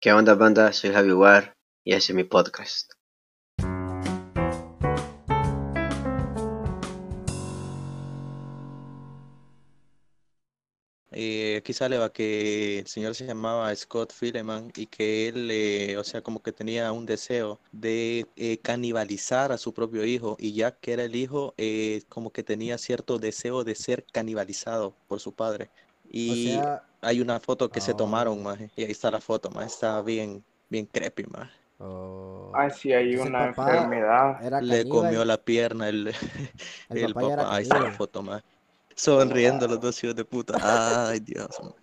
¿Qué onda, banda? Soy Javi War y ese es mi podcast. Eh, aquí sale va que el señor se llamaba Scott Fileman y que él, eh, o sea, como que tenía un deseo de eh, canibalizar a su propio hijo y ya que era el hijo, como que tenía cierto deseo de ser canibalizado por su padre. Y sea- hay una foto que se Oh. tomaron, maje, y ahí está la foto, más está bien, bien creepy, maje. O Ah, sí, hay Ese una enfermedad. era Le comió la pierna el, El el papá papá, ahí está la foto, maje. Sonriendo los dos hijos de puta. Ay, Dios, maje.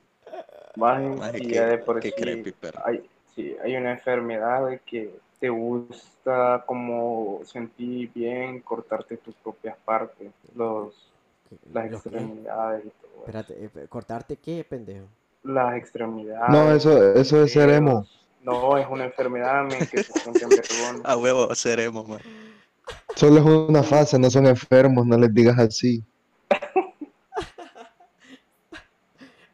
Maje, Maje, sí, qué- ya de por qué sí creepy, perro. hay, sí, hay una enfermedad de que te gusta como sentir bien cortarte tus propias partes, los, las extremidades y todo eso. Espérate, eh, ¿cortarte qué, pendejo? Las extremidades. No, eso, eso es ser dedos. emo. No, es una enfermedad men, que se. A huevo seremos, maje. Solo es una fase, no son enfermos, no les digas así.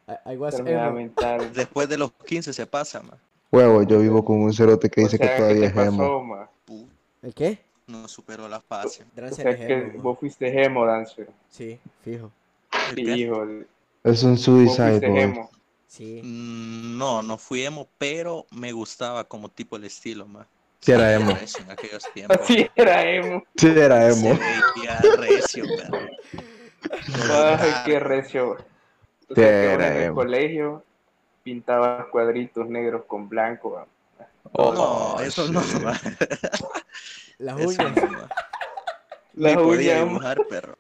I, I was enfermedad emo. mental. Después de los 15 se pasa, man. Huevo, yo vivo con un cerote que O dice que todavía ¿qué es emo. ¿El qué? No superó la fase. O sea, es que vos fuiste emo, Dancer. Sí, fijo. ¿El Sí, híjole. Es un suicide fuiste boy. emo. Sí. Mm, No, no fui emo, pero me gustaba como tipo el estilo, man. Sí era emo. En aquellos tiempos. Así era emo. Sí, era emo. veía recio, perro. Ay, qué recio. O Sí, era en el emo. colegio pintabas cuadritos negros con blanco. va. Oh, no, eso no, shit. man. Las uñas. Las uñas. dibujar, perro.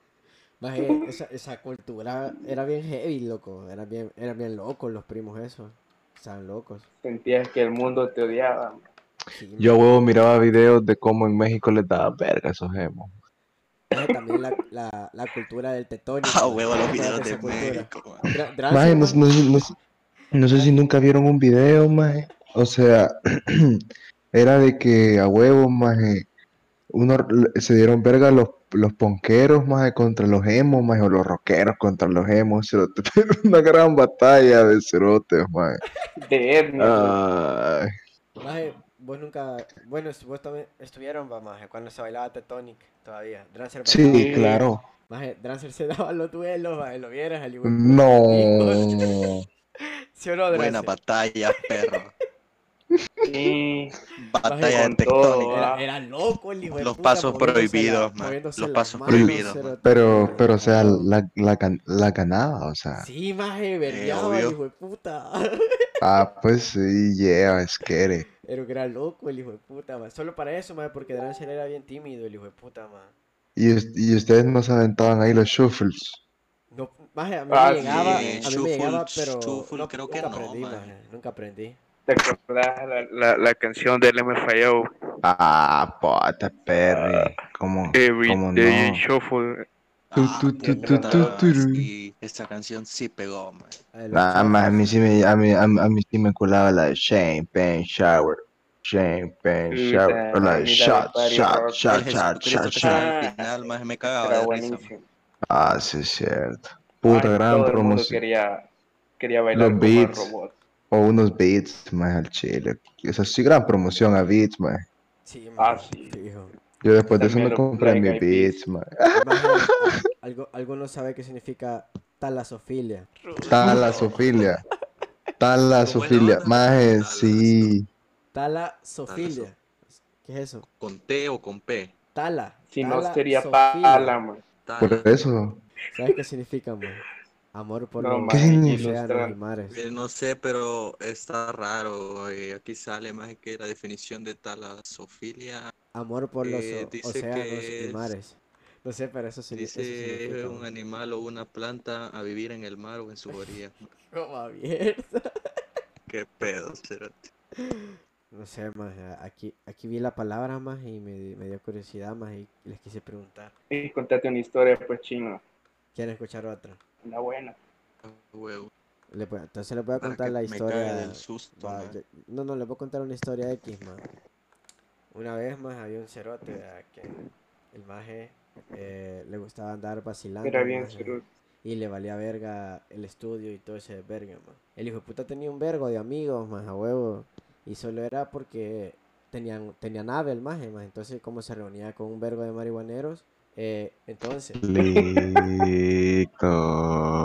Maje, esa, esa cultura era bien heavy, loco. Eran bien, eran bien locos los primos esos. Estaban locos. Sentías que el mundo te odiaba. Sí, Yo, huevo, miraba videos de cómo en México les daba verga a esos emos. maje, también la, la, la cultura del tetónico. Ah, huevo, los ¿te acuerdas videos de? México, maje, no, no, no- no sé si nunca vieron un video, maje. O sea, era de que a huevo, maje, uno se dieron verga los, los ponqueros, maje, contra los emos, maje, o los rockeros contra los emos, cerote. Una gran batalla de cerotes, maje. De Maje, vos nunca. Bueno, vos también estuvieron, maje, cuando se bailaba Tectonic todavía. Drancer sí, claro. Maje, Drancer se daba los duelos, maje, lo vieras, al igual. No. ¿Sí o no, Buena batalla, perro. Sí. Batalla de tectónica. Era, era loco el hijo de Los puta, pasos prohibidos, la- man. Los pasos manos, prohibidos, man. Pero, pero, o sea, la, la, gan- la ganaba, o sea. Sí, maje, vergueaba, el obvio. hijo de puta. Ah, pues sí, yeah, es que Pero que era loco el hijo de puta, man. Solo para eso, maje, porque Drancer era bien tímido el hijo de puta, man. Y, y ustedes no se aventaban ahí los shuffles. No, maje, a mí Ah, me llegaba, sí, a mí shuffle, me llegaba, pero shuffle no, creo que nunca no, aprendí, maje, nunca aprendí. ¿Te acordás la, la, la canción del MFAO? Ah, pota, Perry. ¿Cómo, Every cómo day no? shuffle. Ah, tu, tu, puta, tu, tu, tu. sí, esta canción sí pegó, man. Más, a mí sí me, a mí, a, mí- a mí sí me colaba la de champagne shower. Champagne shower. O la de shot, shot, shot, shot, shot, que shot. estaba al final, más me cagaba Era de risa, man. buenísimo. Ah, sí, es cierto. Puta, Ay, gran todo el mundo promoción. quería, quería bailar Los beats. robot. O unos beats, más al chile. Esa sí, gran promoción a beats, man. Sí, Ah, sí. fijo. Yo después de eso me compré Black mi Eyed Peas. beats, man. Algo, alguno sabe qué significa talasofilia. Talasofilia. Talasofilia. Maje, Tala- sí. Talasofilia. ¿Qué es eso? ¿Con T o con P? Tala. Si no sería pala, man. Por eso. ¿Sabes qué significa, man? Amor por No, los y mares. Eh, No sé, pero está raro. eh, aquí sale más que la definición de talasofilia Amor por los Eh, dice océanos que y es- mares. No sé, pero eso, eso dice significa. un animal o una planta a vivir en el mar o en su orilla. Como abierta. Qué pedo, cerote. No sé, más. Aquí, aquí vi la palabra más y me, di- me dio curiosidad más y les quise preguntar. Y contate una historia, pues, chino. ¿Quieren escuchar otra? Una buena. Huevo. Le voy- entonces les voy a contar la historia. del susto, va, man. yo- no, no, les voy a contar una historia X, más. Una vez más había un cerote ¿verdad? que el maje eh, le gustaba andar vacilando. Era bien, maje. Y le valía verga el estudio y todo ese verga, man. El hijo de puta tenía un vergo de amigos, más a huevo. Y solo era porque tenían, tenía nave el maje, maje. Entonces, como se reunía con un vergo de marihuaneros, eh, entonces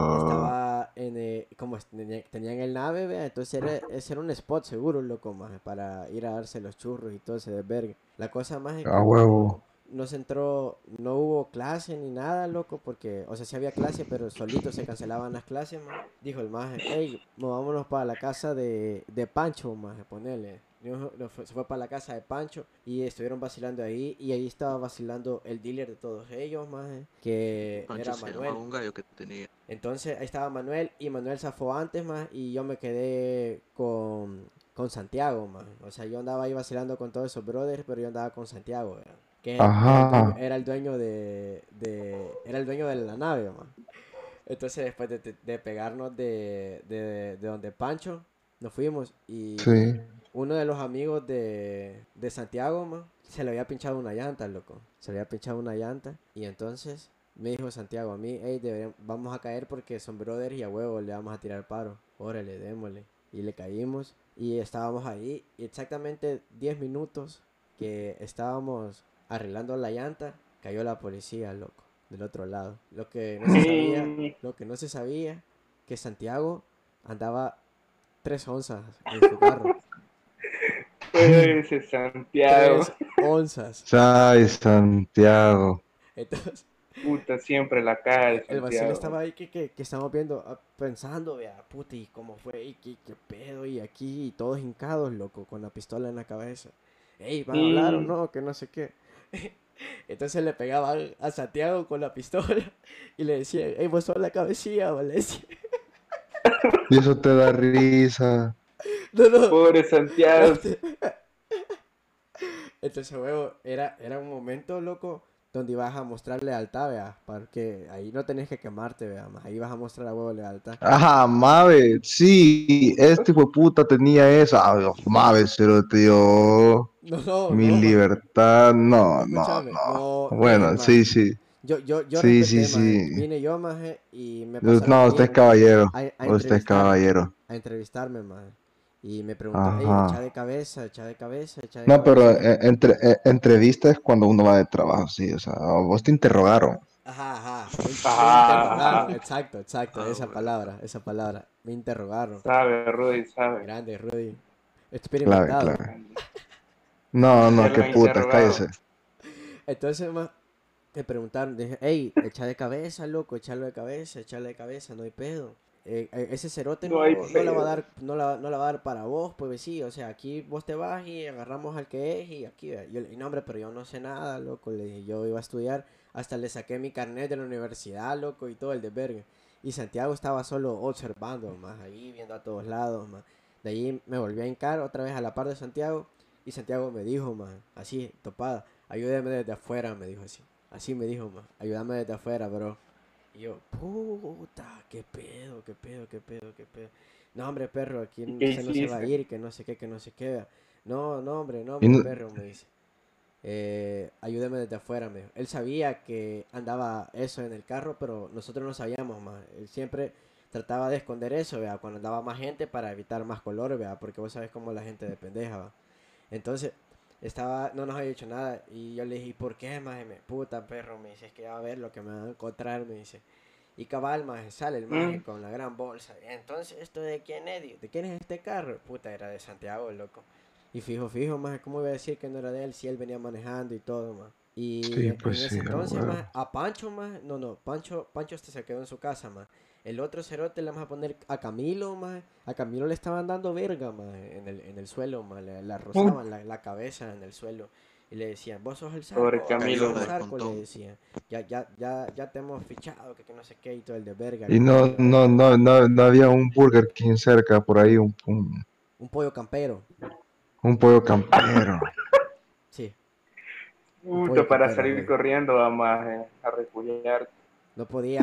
estaba en, eh, como tenían el nave, vea, entonces era, ese era un spot seguro, loco, maje, para ir a darse los churros y todo ese desvergue. La cosa más es que A huevo. no se entró, no hubo clase ni nada, loco, porque, o sea, sí había clase, pero solito se cancelaban las clases, man. Dijo el maje, hey, movámonos para la casa de, de Pancho, maje, ponele. Dijo, no, fue- Se fue para la casa de Pancho y estuvieron vacilando ahí, y ahí estaba vacilando el dealer de todos ellos, maje, que Pancho era Manuel. un gallo que tenía. Entonces ahí estaba Manuel y Manuel zafó antes más y yo me quedé con, con Santiago más. O sea, yo andaba ahí vacilando con todos esos brothers, pero yo andaba con Santiago, ¿verdad? que era el Ajá. dueño- era el dueño de, de- era el dueño de la nave, man. Entonces después de, de- de pegarnos de, de, de donde Pancho, nos fuimos y Sí. uno de los amigos de, de Santiago, man, se le había pinchado una llanta, loco. Se le había pinchado una llanta. Y entonces me dijo Santiago a mí, hey, deberían- vamos a caer porque son brothers y a huevo le vamos a tirar paro. Órale, démosle. Y le caímos y estábamos ahí. Y exactamente 10 minutos que estábamos arreglando la llanta, cayó la policía, loco, del otro lado. Lo que no se sabía, lo que no se sabía, que Santiago andaba 3 onzas en su carro. Ese Santiago. 3 onzas. Ay, Santiago. Entonces, Puta, siempre la cara de el vacío estaba ahí que, que, que estamos viendo, ah, pensando, vea, puta, y cómo fue, y qué, qué pedo, y aquí, y todos hincados, loco, con la pistola en la cabeza. Ey, ¿van a hablar o no? Que no sé qué. Entonces le pegaba a Santiago con la pistola y le decía, ey, vos sos la cabecilla, ¿vale? Y eso te da risa. No, no. Pobre Santiago. Entonces, huevo, era, era un momento, loco, donde ibas a mostrar lealtad, vea, porque ahí no tenés que quemarte, vea, más ahí vas a mostrar a huevo lealtad. Ajá, Mave, sí, este hijo de puta tenía esa. Ah, Mave, se lo dio No, no, mi no, libertad. No, no, no. no, Bueno, eh, sí, sí. Yo, yo, yo Sí, respeté, sí, maje. sí. Vine yo, maje, y me No, pasaron a usted es caballero. a- a Usted es caballero. A entrevistarme, maje. Y me Ajá. echa de cabeza, echa de cabeza, echa de No, pero eh, entre, eh, entrevista es cuando uno va de trabajo, sí. O sea, vos te interrogaron. Ajá, ajá. Me, interrogaron, exacto, exacto, Ah, esa bueno. palabra, esa palabra. Me interrogaron. Sabe, Rudy, sabe. Grande, Rudy. Experimentado. clave. No, no, qué puta, cállese. Entonces, ma, me preguntaron, dije, hey, echa de cabeza, loco, echarlo de cabeza, echarle de cabeza, no hay pedo. Eh, eh, ese cerote No no, hay no la va a dar, no la, no la va a dar para vos, pues sí, o sea, aquí vos te vas y agarramos al que es y aquí, yo dije, no hombre, pero yo no sé nada, loco, le dije, yo iba a estudiar, hasta le saqué mi carnet de la universidad, loco, y todo el de verga. Y Santiago estaba solo observando, más ahí, viendo a todos lados, más. De ahí me volví a hincar otra vez a la par de Santiago y Santiago me dijo, man, así, topada, ayúdame desde afuera, me dijo así. Así me dijo, man, ayúdame desde afuera, bro. Y yo, puta, qué pedo, qué pedo, qué pedo, qué pedo. No, hombre, perro, aquí ¿Y qué usted no se va a ir, que no sé qué, que no sé qué. vea. No, no, hombre, no, hombre, no- perro, me dice. Eh, ayúdeme desde afuera, me dijo. Él sabía que andaba eso en el carro, pero nosotros no sabíamos más. Él siempre trataba de esconder eso, vea, cuando andaba más gente para evitar más color, vea, porque vos sabes cómo la gente de pendeja, va. Entonces, estaba, no nos había dicho nada, y yo le dije, ¿y por qué, maje? Me, puta, perro, me dice, es que va a ver lo que me van a encontrar, me dice. Y cabal, maje, sale el maje Mm. con la gran bolsa. Entonces, ¿esto de quién es? ¿De quién es este carro? Puta, era de Santiago, loco. Y fijo, fijo, maje, ¿cómo iba a decir que no era de él si él venía manejando y todo, maje? Y Sí, pues en ese sí, entonces, huevo. maje, a Pancho, maje, no, no, Pancho, Pancho hasta se quedó en su casa, maje. El otro cerote le vamos a poner a Camilo, maje. A Camilo le estaban dando verga, maje, en el, en el suelo, maje. Le, la rozaban la, la cabeza en el suelo. Y le decían, vos sos el sarco. Pobre vos sos Camilo. el sarco", Descontó. le decían. Ya, ya, ya, ya te hemos fichado, que, que no sé qué, y todo el de verga. Y no, no, no, no, no había un Burger King cerca por ahí, un, un, Un pollo campero, un pollo campero. sí. Puta, para campero, salir güey. corriendo a más eh, a refugiar. No podía.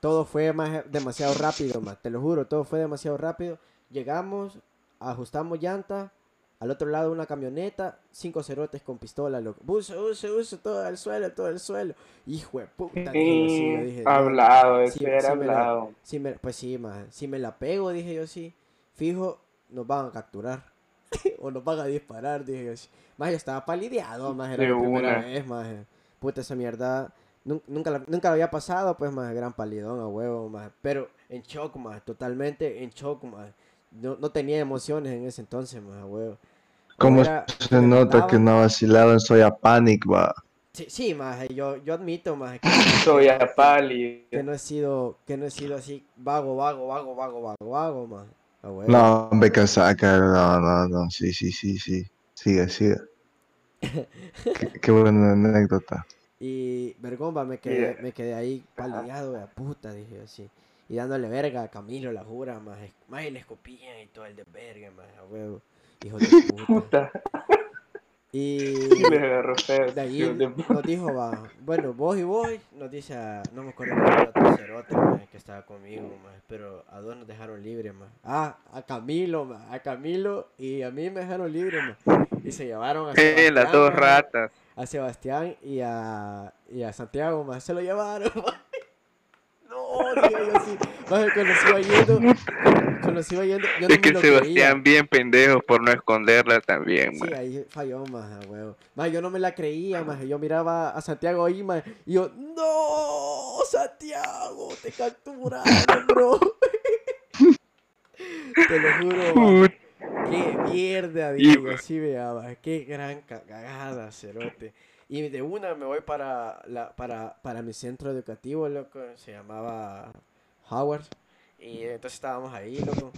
todo fue más demasiado rápido, más. Te lo juro, todo fue demasiado rápido. Llegamos, ajustamos llanta. Al otro lado una camioneta, cinco cerotes con pistola, loco. Uso, uso, uso, todo el suelo, todo el suelo. Hijo de puta, yo, sí, yo dije, no, hablado, ese sí, era sí me la- hablado. si me- pues sí, más. Si me la pego, dije yo, sí. Fijo, nos van a capturar. o nos van a disparar, dije yo. Más yo estaba palideado, más era la primera vez, más. Puta, esa mierda. Nun- Nunca, la- nunca lo había pasado, pues, más gran palidón a huevo, más. Pero en shock, más. Totalmente en shock, más. No, no tenía emociones en ese entonces, más, a huevo. ¿Cómo Era- se nota que no ha vacilado en Soya Panic, va? Sí, sí, más. Yo, yo admito, más. Que, Soy a Pali. que no he sido, que no he sido así vago, vago, vago, vago, vago, vago, más. A huevo. No, hombre, que saca, no, no, no, sí, sí, sí, sí. Sigue, sigue. qué, qué buena anécdota. Y vergomba, me quedé, Yeah. me quedé ahí palideado de puta, dije así. Y dándole verga a Camilo, la jura, más, más y le escupían y todo el de verga, más, a huevo. Hijo de puta. Puta. Y de ahí nos dijo, va, bueno, vos y vos, nos dice a, no me acuerdo era otro cerote, maje, que estaba conmigo, maje, pero a dos nos dejaron libres, más. Ah, a Camilo, maje, a Camilo y a mí me dejaron libres, más. Y se llevaron a Eh, las dos ratas. A Sebastián y a, y a Santiago, más se lo llevaron. No, yo así. Maje, cuando se iba yendo, cuando se iba yendo, yo no Es que el lo creía. Sebastián bien pendejo por no esconderla también, Sí, man. ahí falló más, huevo. Más yo no me la creía, más yo miraba a Santiago ahí, más y yo, no, Santiago, te capturaron, bro. te lo juro. Qué mierda, Y- dije, así veaba. Qué gran ca- cagada, cerote. Y de una me voy para, la, para, para mi centro educativo, loco. Se llamaba Howard. Y entonces estábamos ahí, loco.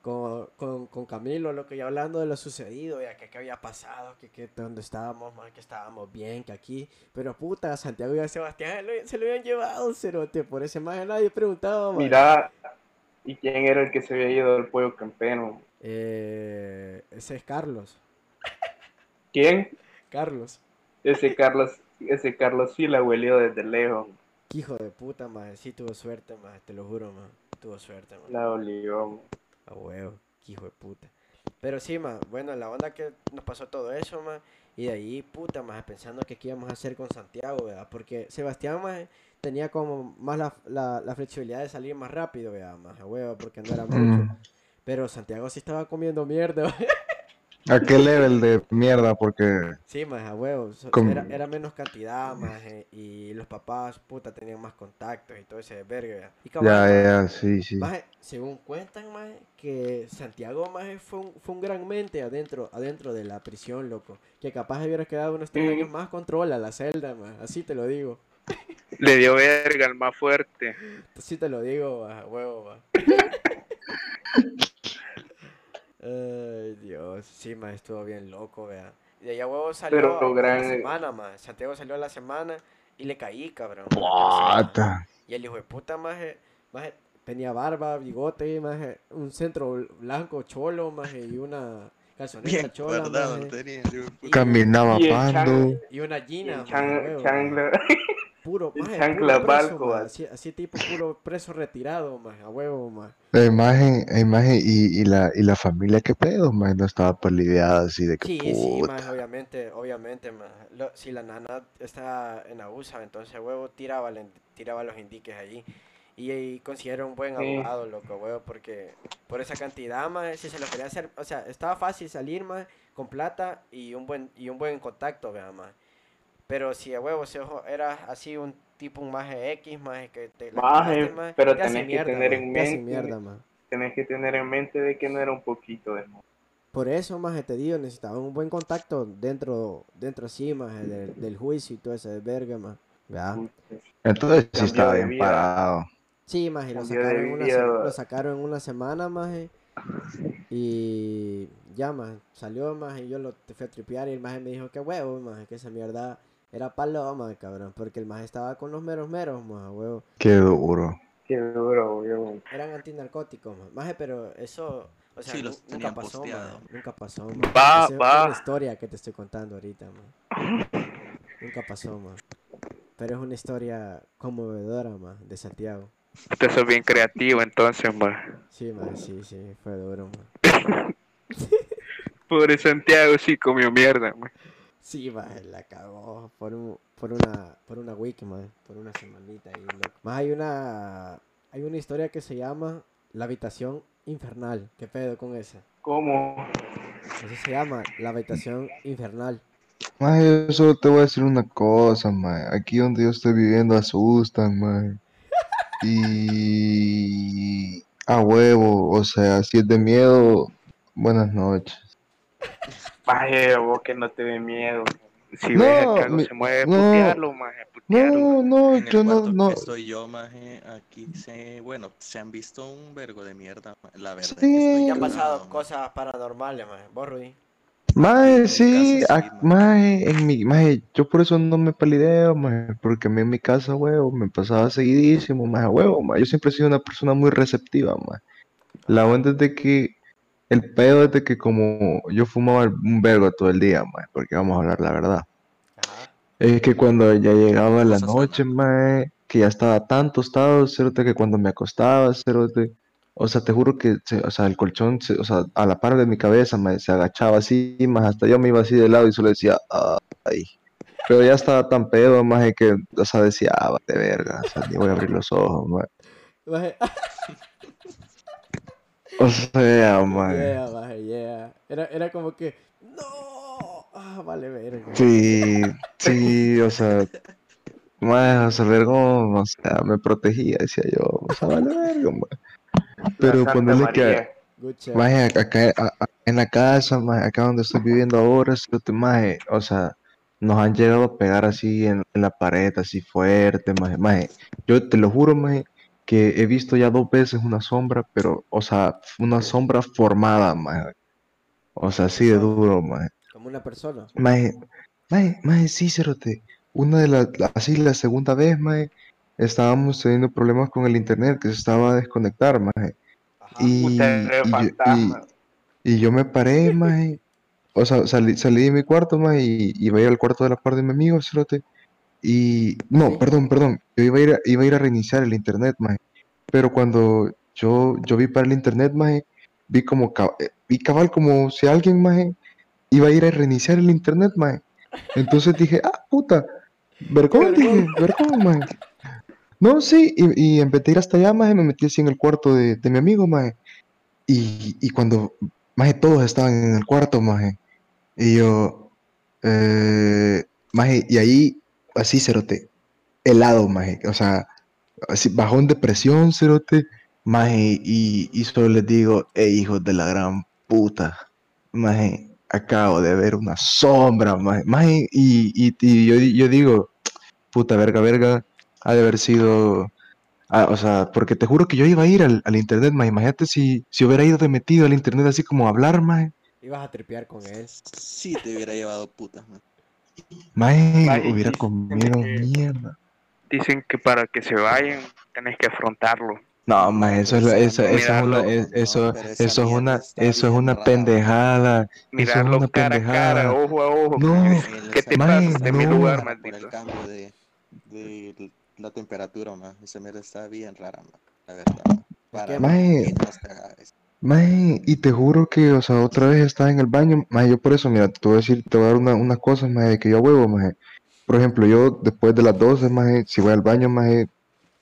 Con, con, con Camilo, loco, y hablando de lo sucedido, ya que qué había pasado, que, que dónde estábamos, man, que estábamos bien, que aquí. Pero puta, Santiago y a Sebastián se lo, se lo habían llevado, cerote. Por ese más nadie preguntaba, man. Mira, ¿y quién era el que se había ido del pollo campeno? Eh, ese es Carlos. ¿Quién? Carlos. Ese Carlos, ese Carlos sí la huelió desde lejos. Qué Hijo de puta, más sí tuvo suerte, más te lo juro, más tuvo suerte, más La olió. a huevo, qué hijo de puta. Pero sí, más bueno, la onda que nos pasó todo eso, más y de ahí, puta, más pensando que qué íbamos a hacer con Santiago, ¿verdad? Porque Sebastián, más tenía como más la, la, la flexibilidad de salir más rápido, ¿verdad? Más a huevo, porque no era mucho. Pero Santiago sí estaba comiendo mierda, ¿A qué level de mierda? Porque Sí, más a huevo. so- Como- Era, era menos cantidad, más y los papás, puta, tenían más contactos y todo ese verga. Y ya, ya, sí, sí. maje, según cuentan, más que Santiago, más fue un, fue un gran mente adentro, adentro de la prisión, loco. Que capaz hubiera quedado unos tres años más controla la celda, más. Así te lo digo. Le dio verga al más fuerte. Así te lo digo, a huevo, va. Ay, Dios. Sí, más estuvo bien loco, vea. Y allá huevo salió Pero a la semana, más. Santiago salió a la semana y le caí, cabrón. Puta. y el hijo de puta, más tenía barba, bigote, más un centro blanco cholo, más y una calzoneta Bien chola, maje, tenía. y- Caminaba Y pando. chan- y una y gina, el chan- changla. Puro, el maje, chancla puro preso, maje, así, así tipo puro preso retirado, más a huevo, más. La imagen, la imagen y, y la, y la familia, qué pedo, man, no estaba palideada así de que Sí, sí, puta. más obviamente, obviamente, más. Lo- si la nana está en abusa, entonces huevo tiraba, tiraba los indiques allí. Y, y considero un buen Sí. abogado, loco, huevo, porque por esa cantidad, más, si se lo quería hacer, o sea, estaba fácil salir, más, con plata y un buen, y un buen contacto, vea, más. Pero si a huevo se ojo, era así un tipo, un maje X, más, que te Maje, maje, pero tenés que tener maje, en mente- mierda, maje. Tenés que tener en mente de que no era un poquito de Por eso, más te digo, necesitaba un buen contacto dentro, dentro así, más del, del juicio y todo ese de verga, más. ¿verdad? Entonces sí estaba de bien parado. Sí, más, y lo sacaron, en una, lo sacaron en una semana, más. Y ya, más, salió, más, y yo lo te fui a tripear y el más me dijo que huevo, más, que esa mierda era paloma, cabrón, porque el más estaba con los meros meros, más, huevo. Qué duro. Qué duro, weón. Eran antinarcóticos, más, Maje, pero eso, o sea, Sí, los nunca pasó, nunca pasó, maje. Va, Esa es va. una historia que te estoy contando ahorita, man. Nunca pasó, man. Pero es una historia conmovedora, man, de Santiago. Usted sos bien creativo entonces, man. Sí, man, sí, sí, fue duro, man. Pobre Santiago sí comió mierda, man. Sí, man, la cagó por, un, por una por una week, man, por una semanita ahí, loco. Más hay una hay una historia que se llama La habitación infernal. ¿Qué pedo con esa? ¿Cómo? Eso se llama la habitación infernal. Maje, yo solo te voy a decir una cosa, maje. Aquí donde yo estoy viviendo asustan, maje. Y a huevo, o sea, si es de miedo, buenas noches. Vaya, vos que no te dé miedo. Si No, ves que algo mi- se mueve, no. putearlo, maje, putearlo. No, no, En el yo no, no. que estoy yo, maje, aquí se, bueno, se han visto un vergo de mierda, la verdad. es que Sí. estoy Ya han pasado cosas paranormales, man. ¿Vos, Rudy? Maje, sí, casa ac- sí, maje. maje, en mi, maje, yo por eso no me palideo, maje, porque a mí en mi casa, huevo, me pasaba seguidísimo, maje, huevo, maje. Yo siempre he sido una persona muy receptiva, maje. La onda es de que, el pedo es de que como yo fumaba un vergo todo el día, maje, porque vamos a hablar la verdad. Ajá. Es que cuando ya llegaba la noche, mae, que ya estaba tan tostado, cerote, que cuando me acostaba, cerote, o sea, te juro que, o sea, el colchón, o sea, a la par de mi cabeza, mae, se agachaba así, más hasta yo me iba así de lado y solo decía, ay, pero ya estaba tan pedo, más que, o sea, decía, ah, vale verga, o sea, ni voy a abrir los ojos, mae. O sea, mae, yeah, maje, yeah. Era, era como que, no, ah, vale, verga. sí, sí, o sea, mae, o sea, vergón, o sea, me protegía, decía yo, o sea, vale verga. La Pero ponerle que... Maje, acá, acá- a- a- en la casa, maje, acá donde estoy viviendo ahora, maje, o sea, nos han llegado a pegar así en, en la pared, así fuerte, maje, maje. Yo te lo juro, maje, que he visto ya dos veces una sombra, pero, o sea, una sombra formada, maje. O sea, así de duro, maje. Como una persona. Maje, maje, maje, sí, cerote. Una de las, la- así la segunda vez, maje, estábamos teniendo problemas con el internet que se estaba a desconectar, maje. Ajá. Y, y y- y yo me paré, maje. O sea, salí, salí de mi cuarto, maje, y iba a ir al cuarto de la par de mi amigo, cerote. Y, no, perdón, perdón. Yo iba a ir a, iba a ir a reiniciar el internet, maje. Pero cuando yo, yo vi para el internet, maje, vi como, eh, vi cabal como si alguien, maje, iba a ir a reiniciar el internet, maje. Entonces dije, ah, puta, vergón, dije, vergón, maje. No, sí, y, y en vez de ir hasta allá, maje, me metí así en el cuarto de, de mi amigo, maje. Y, y cuando, maje, todos estaban en el cuarto, maje. Y yo, eh, maje, y ahí, así, cerote, helado, maje. O sea, así, bajón de presión, cerote, maje. Y, y solo les digo, eh, hijos de la gran puta, maje, acabo de ver una sombra, maje. maje, y, y, y yo, yo digo, puta, verga, verga, ha de haber sido... Ah, o sea, porque te juro que yo iba a ir al, al internet, maje. Imagínate si, si hubiera ido de metido al internet así como a hablar, maje. Ibas a tripear con él. Sí te hubiera llevado putas, man. Maje, Maje, hubiera comido mierda. Dicen que para que se vayan tenés que afrontarlo. No, maje, eso es, la- eso, eso es una, Mirarlo. es- eso, eso es una, eso es una pendejada. Eso es Mirarlo una cara a cara, pendejada. ojo a ojo. No, ¿Qué te pasa? De mi lugar, rara por maldito. el cambio de, de la temperatura, man. Esa mierda está bien rara, man. La verdad. Para cagáis. Maje, y te juro que, o sea, otra vez estaba en el baño, maje, yo por eso, mira, te voy a decir, te voy a dar una, unas cosas, maje, de que yo huevo, maje. Por ejemplo, yo después de las 12, maje, si voy al baño, maje,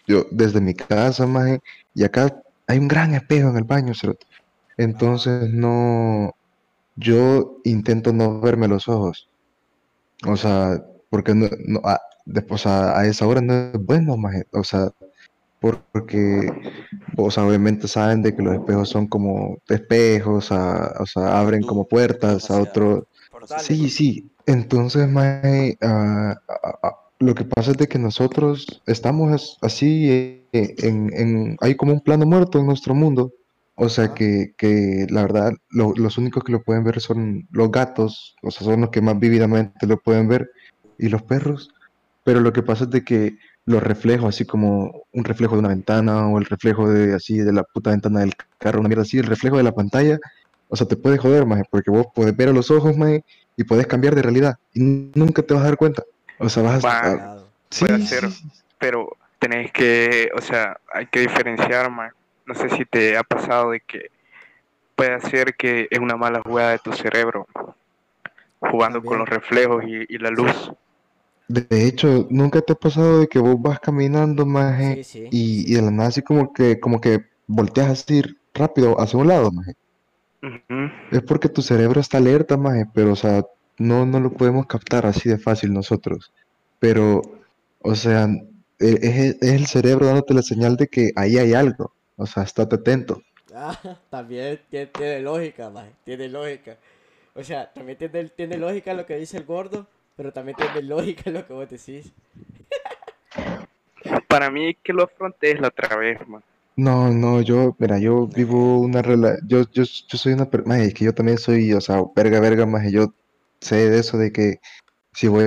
yo desde mi casa, maje, y acá hay un gran espejo en el baño, cerote. Entonces, no, yo intento no verme los ojos. O sea, porque no, no, a, después, o sea, a esa hora no es bueno, maje, o sea, porque o sea, obviamente saben de que los espejos son como espejos, a- o sea, abren como puertas a otro. Sí, sí. Entonces, mae, ah, lo que pasa es de que nosotros estamos as- así, eh, en, en- hay como un plano muerto en nuestro mundo. O sea, que, que la verdad, lo- los únicos que lo pueden ver son los gatos, o sea, son los que más vívidamente lo pueden ver, y los perros. Pero lo que pasa es de que los reflejos, así como un reflejo de una ventana o el reflejo de así de la puta ventana del carro, una mierda así, el reflejo de la pantalla, o sea, te puede joder, maje, porque vos podés ver a los ojos, maje, y podés cambiar de realidad y nunca te vas a dar cuenta. O sea, vas a... A- sí, puede ser. sí. pero tenés que, o sea, hay que diferenciar, man. No sé si te ha pasado de que puede ser que es una mala jugada de tu cerebro, jugando con los reflejos y, y la luz. De hecho, ¿nunca te ha pasado de que vos vas caminando, maje, Sí, sí. y, y de la nada así como que, como que volteas así rápido hacia un lado, maje? Es porque tu cerebro está alerta, maje, pero, o sea, no, no lo podemos captar así de fácil nosotros. Pero, o sea, e- es, es el cerebro dándote la señal de que ahí hay algo. O sea, estate atento. Ah, también tiene, tiene lógica, maje, tiene lógica. O sea, también tiene, tiene lógica lo que dice el gordo, pero también tiene lógica lo que vos decís. Para mí que lo afronté la otra vez, man. No, no, yo, mira, yo vivo una relación, yo, yo, yo soy una persona, es que yo también soy, o sea, verga, verga, más yo sé de eso de que si voy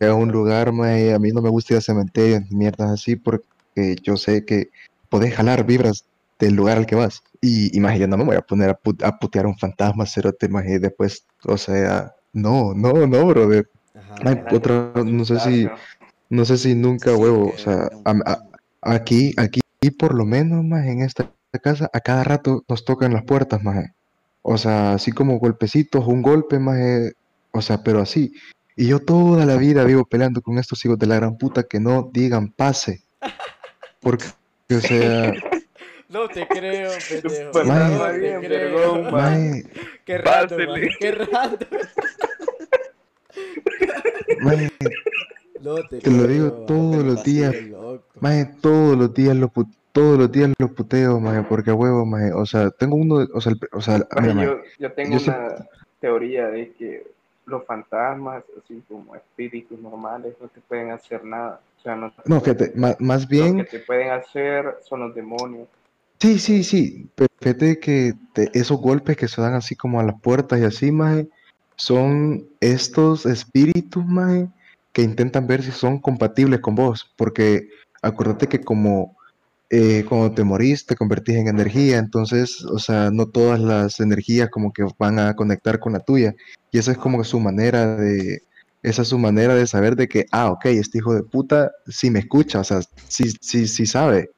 a un lugar, maje, a mí no me gusta ir a cementerios, mierdas así, porque yo sé que podés jalar vibras del lugar al que vas. Y, y maje, yo no me voy a poner a, put- a putear a un fantasma, cerote, maje, después, o sea, no, no, no, brother. Ajá. Ay, otra, no sé si, no sé si nunca, huevo, o sea, a- a- Aquí, aquí por lo menos más en esta casa, a cada rato nos tocan las puertas, más. O sea, así como golpecitos, un golpe, más. O sea, pero así. Y yo toda la vida vivo peleando con estos hijos de la gran puta que no digan pase. Porque, o sea, No te creo, pendejo. Fantasma No te bien, creo. man. maje, Qué maje, Qué maje, No te te lo digo todos los días, maje, todos los días lo pu- todos los días lo puteo, maje, porque a huevo, maje. O sea, tengo uno, de- o sea, el- o sea, Maje, mira, maje, yo, yo tengo yo sé- una teoría de que los fantasmas, así como espíritus normales, no te pueden hacer nada. O sea, no, te no, pueden- fíjate, ma- más Lo bien. que te pueden hacer son los demonios. Sí, sí, sí, pero fíjate que te- esos golpes que se dan así como a las puertas y así, maje, son estos espíritus, maje, que intentan ver si son compatibles con vos, porque acuérdate que como eh, cuando te morís te convertís en energía, entonces, o sea, no todas las energías como que van a conectar con la tuya, y esa es como su manera de, esa es su manera de saber de que, ah, ok, este hijo de puta sí me escucha, o sea, sí, sí, sí sabe.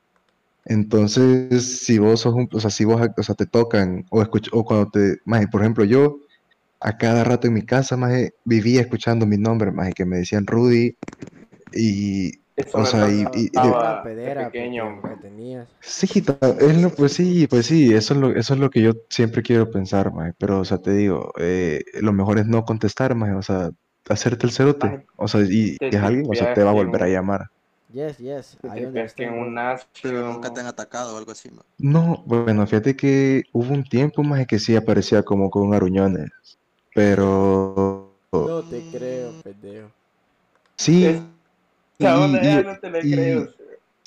Entonces, si vos sos un, o sea, si vos, o sea, te tocan, o escuch- o cuando te, maje, por ejemplo, yo, a cada rato en mi casa, maje, vivía escuchando mi nombre, maje, que me decían Rudy, y, Eso o me sea, y, y- de pedera pequeño. pequeño que tenías. sí, es lo, pues sí, pues sí, eso es lo, eso es lo que yo siempre quiero pensar, maje, pero, o sea, te digo, eh, lo mejor es no contestar, maje, o sea, hacerte el cerote, o sea, y, es alguien, o sea, te va a volver a llamar. Yes, yes. Tripeas que un nunca te han atacado o algo así, man. No, bueno, fíjate que hubo un tiempo más que sí aparecía como con aruñones, pero No te creo, pendejo. sí, Es- y, onda no te y- creo.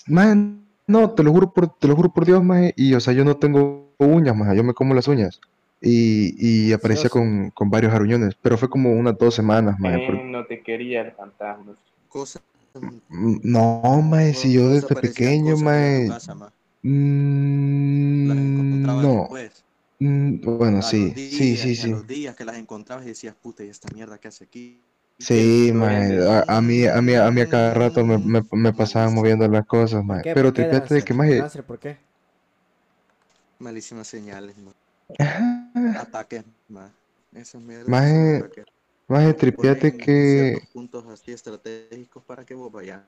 man, no, te lo juro por, te lo juro por Dios, maje, y o sea, yo no tengo uñas, maje, yo me como las uñas, y, y aparecía con, con varios aruñones, pero fue como unas dos semanas, por- Eh, no te quería el fantasma. Cosas. Mm, no, maje, si yo desde pequeño, mm, Las encontrabas no, después. Mm, bueno, A sí, los sí, días, sí, sí. los días que las encontrabas y decías, puta, ¿y esta mierda que hace aquí? Sí, a, a mí, a mí, a mí a cada rato me, me, me pasaban moviendo las cosas. Pero ¿Por qué, tripete de que, Dancer, ¿por qué? Malísimas señales, man. Ataques, man. Esas mierdas Maje, son ataques. maje, Te tripiate ponen en que, puntos así estratégicos para que vos vayas.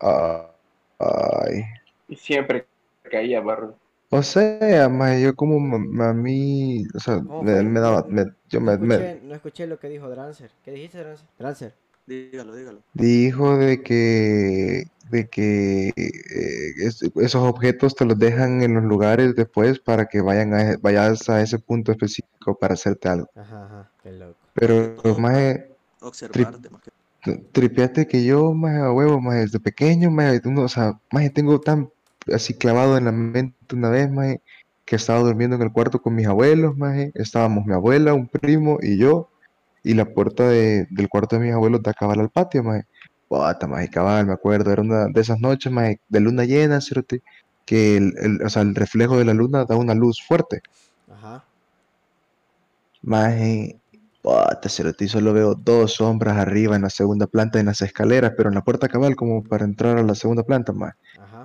ah, ay, Y siempre caía barro. O sea, maje, yo como ma- a mí, o sea, ¿Cómo me, daba, me- yo No me, escuché, no escuché lo que dijo Drancer. ¿Qué dijiste, Drancer? Drancer. Dígalo, dígalo. dijo de que, de que eh, es- esos objetos te los dejan en los lugares después para que vayan a, vayas a ese punto específico para hacerte algo. Ajá, ajá, qué loco. Pero, maje, Observarte más que Tripiate que yo, más a huevo, más desde pequeño, más uno, o sea, más tengo tan así clavado en la mente una vez, más que estaba durmiendo en el cuarto con mis abuelos, más estábamos mi abuela, un primo y yo, y la puerta de- del cuarto de mis abuelos da cabal al patio, más Bota, más cabal, me acuerdo, era una de esas noches, más de luna llena, cerote, que el, el- o sea, el reflejo de la luna da una luz fuerte. Ajá. Maje, puta, cerote, solo veo dos sombras arriba en la segunda planta en las escaleras, pero en la puerta cabal como para entrar a la segunda planta, más.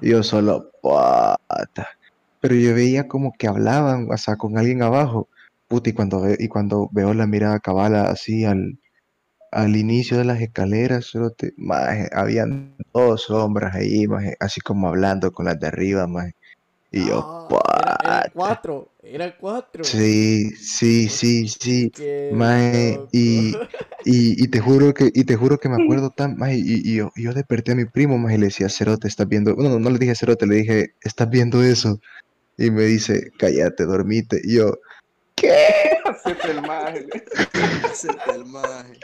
Yo solo, puta. Pero yo veía como que hablaban, o sea, con alguien abajo. Puta, y cuando, ve- y cuando veo la mirada cabal así al, al inicio de las escaleras, cerote, maje, habían dos sombras ahí, maje, así como hablando con las de arriba, maje. Y yo, Ah, era, era cuatro, era cuatro. Sí, sí, sí, sí. Mae, y, y, y te juro que, y te juro que me acuerdo tan, mae, y, y yo, yo desperté a mi primo, mae, y le decía, Cerote, estás viendo, bueno, no le dije Cerote, le dije, estás viendo eso. Y me dice, cállate, dormite. Y yo, ¿qué? Hacete el maje. Hacerte el maje.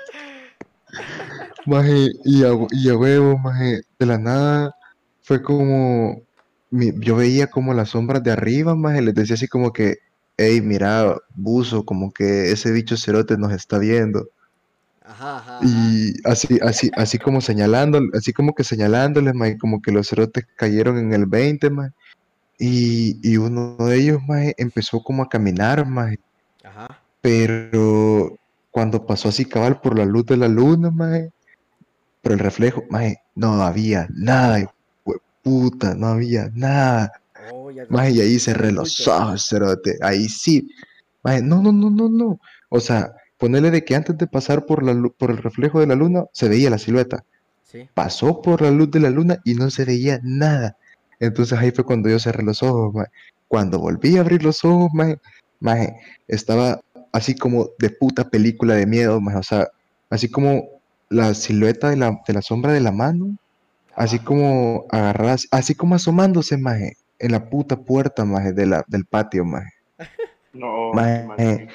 Maje, y a, y a huevo, maje, de la nada, fue como, mi- yo veía como las sombras de arriba, maje, les decía así como que, hey, mira, buzo, como que ese bicho cerote nos está viendo. Ajá, ajá. ajá. Y así, así, así como señalando, así como que señalándoles, maje, como que los cerotes cayeron en el 20, maje. Y, y uno de ellos, maje, empezó como a caminar. Ajá. Pero cuando pasó así cabal por la luz de la luna, maje, por el reflejo, maje, no había nada, puta, no había nada. Oh, Maje, y ahí cerré los ojos, cerote, ahí sí. Maje, no, no, no, no, no. O sea, ponerle de que antes de pasar por la por el reflejo de la luna, se veía la silueta. Sí. Pasó por la luz de la luna y no se veía nada. Entonces ahí fue cuando yo cerré los ojos, maje. Cuando volví a abrir los ojos, maje, maje, estaba así como de puta película de miedo. O sea, así como la silueta de la, de la sombra de la mano, así como agarradas, así como asomándose, maje, en la puta puerta, maje, de la, del patio, maje. No, Maje, maje.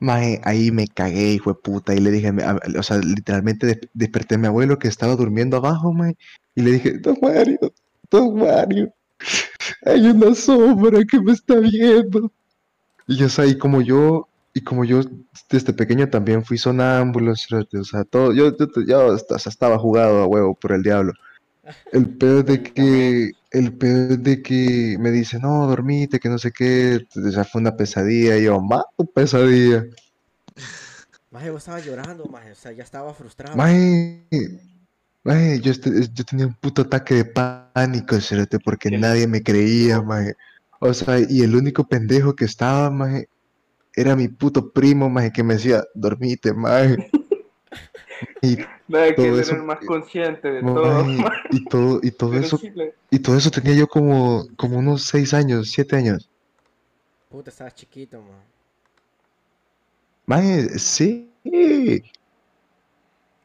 Maje, ahí me cagué, hijo de puta, y le dije, a o sea, literalmente des- desperté a mi abuelo que estaba durmiendo abajo, maje, y le dije, Don Mario, Don Mario, hay una sombra que me está viendo. Y o sea, y como yo, y como yo desde pequeño también fui sonámbulo, o sea, todo, yo, yo, yo hasta estaba jugado a huevo por el diablo. El pedo es de que, el pedo es de que me dice, no, dormite, que no sé qué, sea, fue una pesadilla, y yo, mato pesadilla. Maje, vos estabas llorando, maje. O sea, ya estaba frustrado. Maje, maje, yo, este- yo tenía un puto ataque de pánico, cerote, porque Qué nadie me creía, maje. O sea, y el único pendejo que estaba, maje, era mi puto primo, maje, que me decía, dormite, maje. Y, que todo más consciente de y todo, y todo Pero eso, sí le- y todo eso tenía yo como, como unos seis años, siete años. Puta, estabas chiquito, maje. Maje, sí.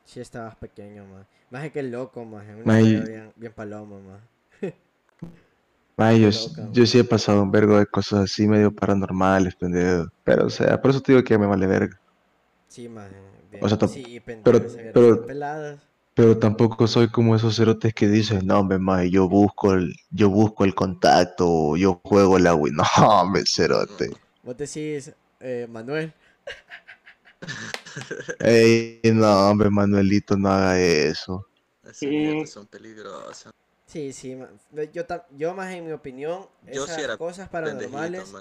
Sí, estabas pequeño, maje. Maje, qué loco, maje. Una Maje. vida bien, bien paloma, maje. Maje, yo, loca, yo sí he pasado un vergo de cosas así medio paranormales, pendejo. Pero, o sea, por eso te digo que me vale verga. Sí, maje. O sea, sí, pero- pero-. Pero tampoco soy como esos cerotes que dicen, no, hombre, maje, yo busco el, yo busco el contacto, yo juego la Wii. No, hombre, cerote. Vos decís, eh, Manuel. Ey, no, hombre, Manuelito, no haga eso. Sí. son peligrosas. Sí, sí, yo, yo más en mi opinión, Yo esas sí cosas paranormales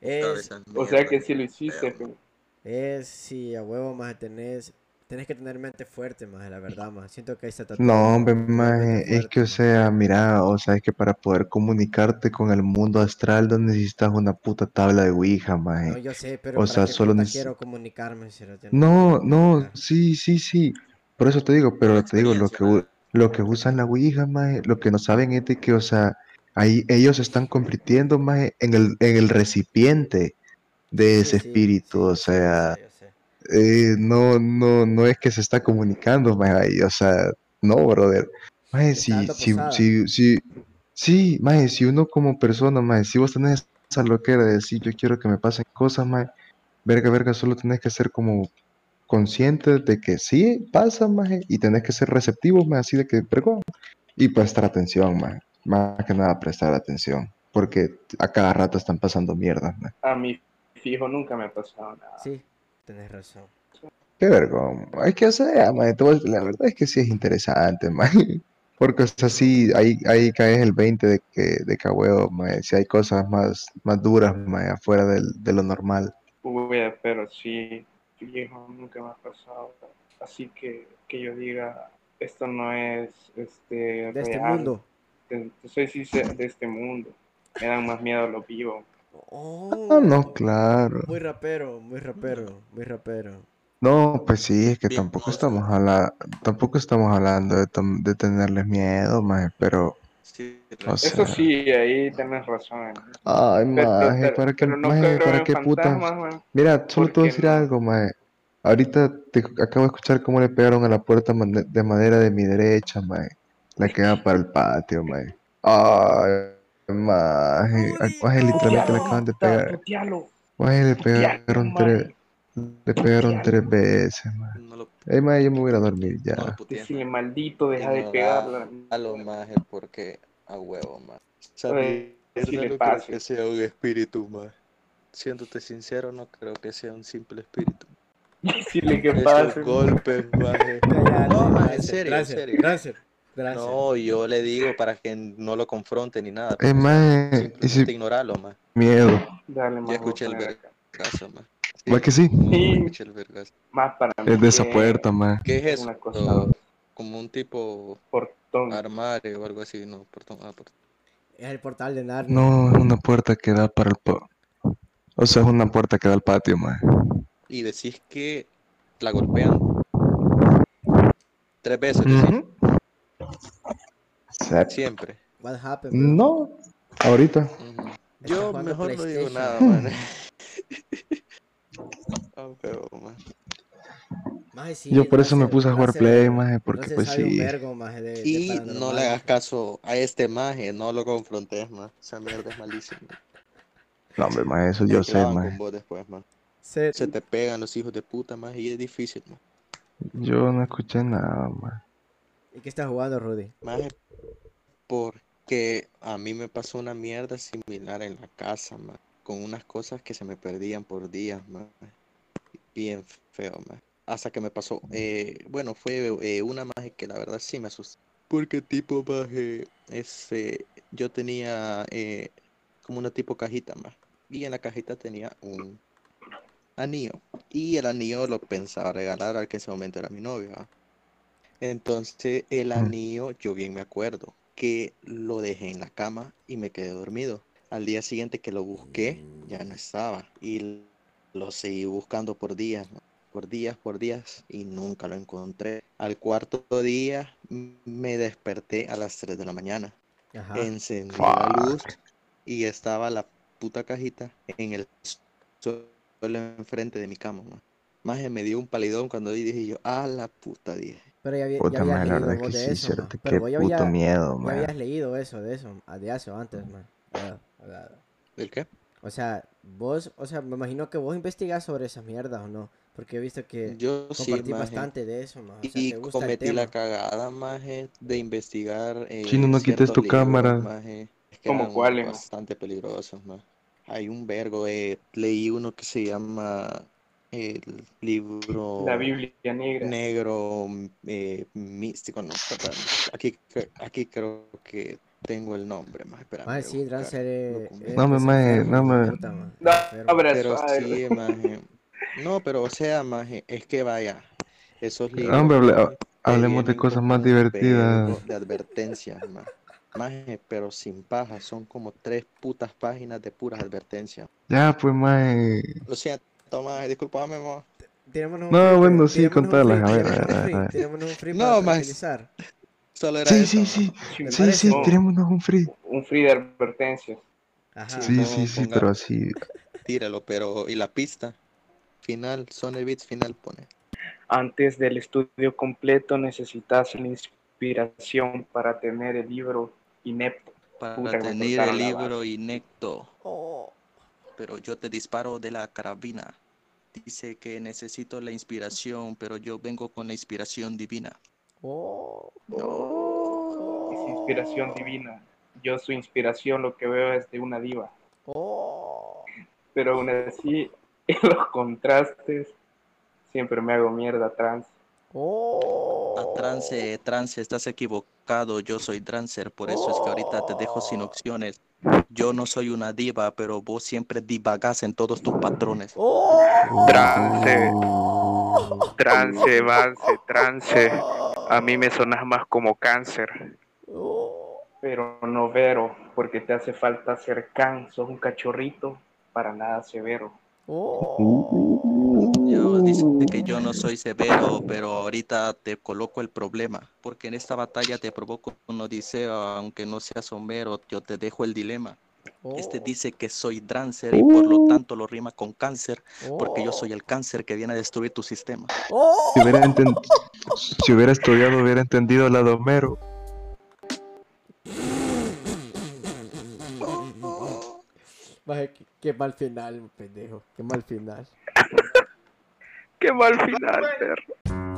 es, O sea que sí lo hiciste. pero- es, sí, a huevo más tenés, tenés que tener mente fuerte más, la verdad más. Siento que ahí está. No, hombre, maje, es que, o sea, mira, o sea, es que para poder comunicarte con el mundo astral no necesitas una puta tabla de Ouija, No, maje. yo sé, pero o para sea, solo quiero comunicarme, cerote, No, no, sí, sí, sí. Por eso te digo, pero te digo, lo que, lo que usan la Ouija, maje, lo que no saben es de que, o sea, ahí ellos están convirtiendo, maje, en el, en el recipiente de ese sí, espíritu, o sea, eh, no, no, no es que se está comunicando, ahí, o sea, no, brother. Si, si, si, si, sí, si uno como persona, maje, si vos tenés esa loquera de decir, yo quiero que me pasen cosas, maje, verga, verga, solo tenés que ser como consciente de que sí pasa, maje, y tenés que ser receptivo, maje, así de que, y prestar atención, maje, más que nada prestar atención, porque a cada rato están pasando mierdas, maje. A mí fijo nunca me ha pasado nada. Sí, tenés razón. Qué vergüenza. Es que, o sea, decir, la verdad es que sí es interesante, maje. Porque, o sea, sí, ahí, ahí caes el 20 de que, de que, huevo, maje, si hay cosas más, más duras, maje, afuera del, de lo normal. Uy, pero sí, fijo, nunca me ha pasado. Así que que yo diga, esto no es este, De este real. mundo. Te, te soy sincero, de este mundo. Me dan más miedo los vivos. Oh, Ah, no, claro. Muy rapero, muy rapero, muy rapero. No, pues sí, es que Bien tampoco estamos hablando, tampoco estamos hablando de, de tenerles miedo, maje, pero, Sí, O sea, Eso sí, ahí tenés razón. Ay, maje, pero- ¿para qué, pero no maje, creo para qué man. Mira, solo te voy a decir no. algo, maje. Ahorita te acabo de escuchar cómo le pegaron a la puerta de madera de mi derecha, maje. La que da para el patio, maje. Ay, maje. Ay, Maje, literalmente le acaban de pegar. Maje, le pegaron tres, le pegaron tres veces, maje. No lo, Ey, maje, yo me voy a ir a dormir ya. no Decirle maldito, deja de pegarla. A lo maje, porque a huevo, maje. Si le no creo que sea un espíritu, maje. Siéndote sincero, no creo que sea un simple espíritu. Decirle que pase. golpes, maje. No, maje, en serio, en serio. Drancer, No, yo le digo para que no lo confronte ni nada. Maje, y Simplemente si ignorarlo, maje. miedo. Dale, más. escuché el acá. Caso, maje. ¿Va que sí? Sí. Escuché el vergazo. Más para mí. Es de esa puerta, maje. ¿Qué es eso? Una cosa. Como un tipo Portón. armario o algo así, no, portón, ah, portón. Es el portal de Narnia. No, es una puerta que da para el pa- O sea, es una puerta que da al patio, maje. Y decís que la golpean tres veces, decís, Ujú. Siempre. What happened, bro? No, ahorita. Yo mejor no digo nada, man. Ah, huevo, man. Maje, sí, Yo por eso me puse a jugar Play, maje, porque pues sí. vergo, maje, de- de Y no le hagas maje. caso a este maje, no lo confrontes, man. Esa mierda es malísima. No, hombre, maje, eso yo sé, maje. con vos después, man. Se- Se te pegan los hijos de puta, man, y es difícil, man. Yo no escuché nada, maje. ¿Y qué estás jugando, Rudy? Maje, porque a mí me pasó una mierda similar en la casa. Con unas cosas que se me perdían por días, man. Bien feo, man. Hasta que me pasó, eh, bueno, fue eh, una maje que la verdad sí me asustó. Porque tipo maje, este, yo tenía eh, como una tipo cajita, más. Y en la cajita tenía un anillo. Y el anillo lo pensaba regalar al que en ese momento era mi novio. Entonces el Mm. anillo, yo bien me acuerdo, que lo dejé en la cama y me quedé dormido. Al día siguiente que lo busqué, ya no estaba. Y lo seguí buscando por días, ¿no? por días, por días, y nunca lo encontré. Al cuarto día me desperté a las 3 de la mañana. Ajá. Encendí la luz y estaba la puta cajita en el suelo enfrente de mi cama. Más, me dio un palidón cuando dije yo, a la puta, dije. Pero ya, había- ya Puta, habías maje, la leído verdad vos que de sí, eso, cierto. man. Qué Pero vos ya, puto había- miedo, ya maje. habías leído eso, de eso, de eso antes, man. Ah, ah, ¿El qué? O sea, vos, o sea, me imagino que vos investigás sobre esas mierdas o no. Porque he visto que Yo sí, compartí maje. bastante de eso, man. O sea, Y te gusta el cometí tema. la cagada, maje, de investigar. eh, Chino, no quites tu libros, cámara. maje, que ¿Cómo cuáles? Bastante peligrosos, maje. Hay un vergo, eh, leí uno que se llama el libro La Biblia negra. negro mm, eh, místico, no, espera, aquí, aquí creo que tengo el nombre, más espera. Maje, sí, Drancer es No me, enfermo, no me- puta, man. No, hombre, Pero sí, maje. No, pero o sea, maje, es que vaya, esos libros. Hombre, hable- maje, te hablemos de cosas más divertidas. De advertencias, maje. Maje, pero sin paja, son como tres putas páginas de puras advertencias. Ya, pues, maje. Lo siento, maje, disculpame, ma. Tirémonos un No, free, bueno, sí, un contalas, free, a ver, a ver, a ver. tirémonos un free No, para tranquilizar. Solo era Sí, sí, sí. Sí, sí, No. tirémonos un free. Un free de advertencias. Ajá. Sí, sí, sí, pero así. Tíralo, pero ¿y la pista? Final, Sony Beats final pone. Antes del estudio completo necesitas la inspiración para tener el libro inepto. Para tener el libro base. inecto, Oh. Pero yo te disparo de la carabina. Dice que necesito la inspiración, pero yo vengo con la inspiración divina. Oh. Es inspiración divina. Yo su inspiración lo que veo es de una diva. Oh. Pero aún así, en los contrastes, siempre me hago mierda trans. Oh. A trance, trance, estás equivocado. Yo soy Drancer, por eso es que ahorita te dejo sin opciones. Yo no soy una diva, pero vos siempre divagás en todos tus patrones. Oh. Trance, trance, avance, trance. A mí me sonas más como cáncer. Oh. Pero no vero, porque te hace falta ser can. Sos un cachorrito para nada severo. Oh. Dice que yo no soy severo, pero ahorita te coloco el problema, porque en esta batalla te provoco un odiseo, aunque no seas Homero, yo te dejo el dilema. Este Oh, dice que soy Drancer y por lo Uh. tanto lo rima con cáncer, porque yo oh, soy el cáncer que viene a destruir tu sistema. oh. Si hubiera, si hubiera estudiado, hubiera entendido la de Homero. Qué mal final, pendejo. Qué mal final. Qué mal final, perro.